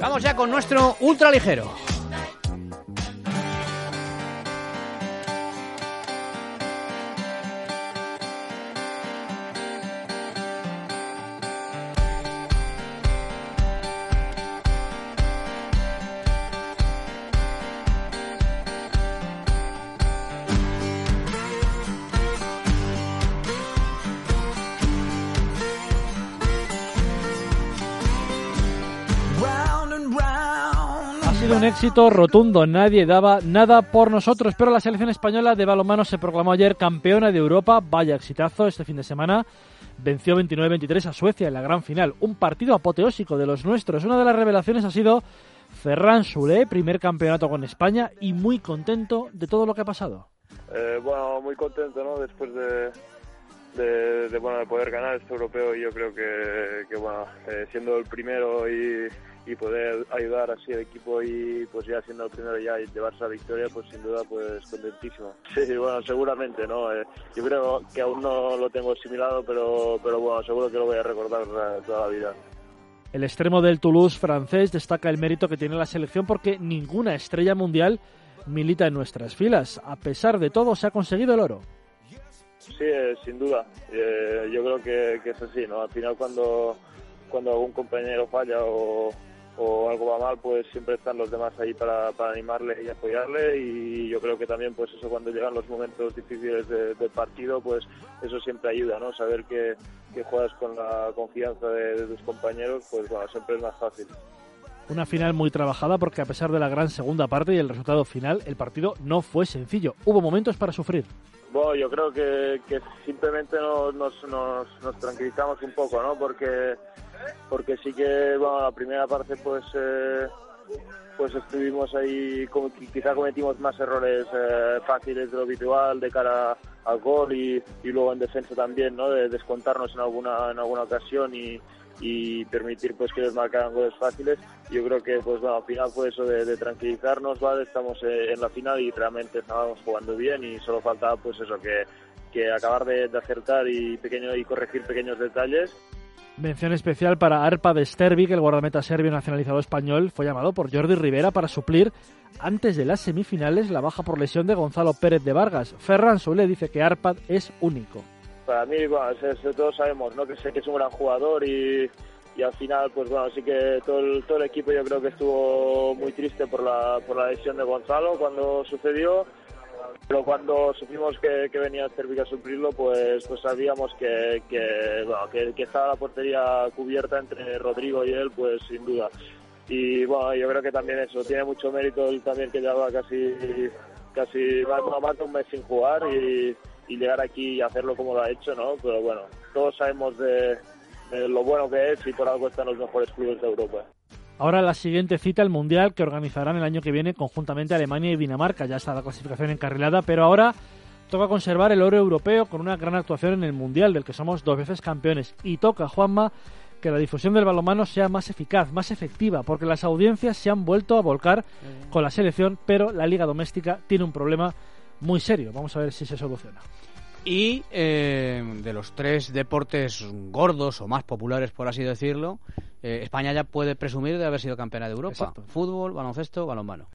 Vamos ya con nuestro ultraligero. Un éxito rotundo, nadie daba nada por nosotros, pero la selección española de balonmano se proclamó ayer campeona de Europa, vaya exitazo este fin de semana, venció 29-23 a Suecia en la gran final, un partido apoteósico de los nuestros. Una de las revelaciones ha sido Ferran Soulé, primer campeonato con España y muy contento de todo lo que ha pasado. Eh, bueno, muy contento, ¿no? Después de, de, bueno, de poder ganar este europeo y yo creo que, que bueno, eh, siendo el primero y y poder ayudar así al equipo y pues ya siendo el primero ya y llevarse la victoria, pues sin duda pues contentísimo. Sí, bueno, seguramente, ¿no? Eh, yo creo que aún no lo tengo asimilado, pero, pero bueno, seguro que lo voy a recordar toda la vida. El extremo del Toulouse francés destaca el mérito que tiene la selección porque ninguna estrella mundial milita en nuestras filas. A pesar de todo, se ha conseguido el oro. Sí, eh, sin duda. Eh, yo creo que, es así, ¿no? Al final cuando, cuando algún compañero falla o, algo va mal, pues siempre están los demás ahí para, para animarle y apoyarle y yo creo que también pues eso cuando llegan los momentos difíciles del partido, pues eso siempre ayuda, ¿no? Saber que, juegas con la confianza de, tus compañeros, pues bueno, siempre es más fácil. Una final muy trabajada porque a pesar de la gran segunda parte y el resultado final, el partido no fue sencillo. Hubo momentos para sufrir. Bueno, yo creo que, simplemente nos, nos, nos tranquilizamos un poco, ¿no? Porque porque sí que bueno, la primera parte pues eh, pues estuvimos ahí como quizá cometimos más errores eh, fáciles de lo habitual de cara al gol y, y, luego en defensa también no de descontarnos en alguna en alguna ocasión y, y permitir pues que les marcaran goles fáciles yo creo que pues bueno al final fue eso de, tranquilizarnos vale estamos eh, en la final y realmente estábamos jugando bien y solo faltaba pues eso que que acabar de, de acertar y pequeño y corregir pequeños detalles Mención especial para Arpa de Stervi, que el guardameta serbio nacionalizado español fue llamado por Jordi Rivera para suplir antes de las semifinales la baja por lesión de Gonzalo Pérez de Vargas. Ferran Soule dice que Arpad es único. Para mí, bueno, todos sabemos ¿no? que sé que es un gran jugador y, y al final, pues bueno, sí que todo el, todo el equipo yo creo que estuvo muy triste por la, por la lesión de Gonzalo cuando sucedió pero cuando supimos que, venía a servir a suplirlo, pues, pues sabíamos que, que, bueno, que, estaba la portería cubierta entre Rodrigo y él, pues sin duda. Y bueno, yo creo que también eso, tiene mucho mérito él también que lleva casi, casi más de un mes sin jugar y, llegar aquí y hacerlo como lo ha hecho, ¿no? Pero bueno, todos sabemos de, de lo bueno que es y por algo están los mejores clubes de Europa. Ahora la siguiente cita, el Mundial, que organizarán el año que viene conjuntamente Alemania y Dinamarca. Ya está la clasificación encarrilada, pero ahora toca conservar el oro europeo con una gran actuación en el Mundial, del que somos dos veces campeones. Y toca, Juanma, que la difusión del balonmano sea más eficaz, más efectiva, porque las audiencias se han vuelto a volcar con la selección, pero la liga doméstica tiene un problema muy serio. Vamos a ver si se soluciona. Y eh, de los tres deportes gordos o más populares, por así decirlo, eh, España ya puede presumir de haber sido campeona de Europa. Fútbol, baloncesto, balonmano.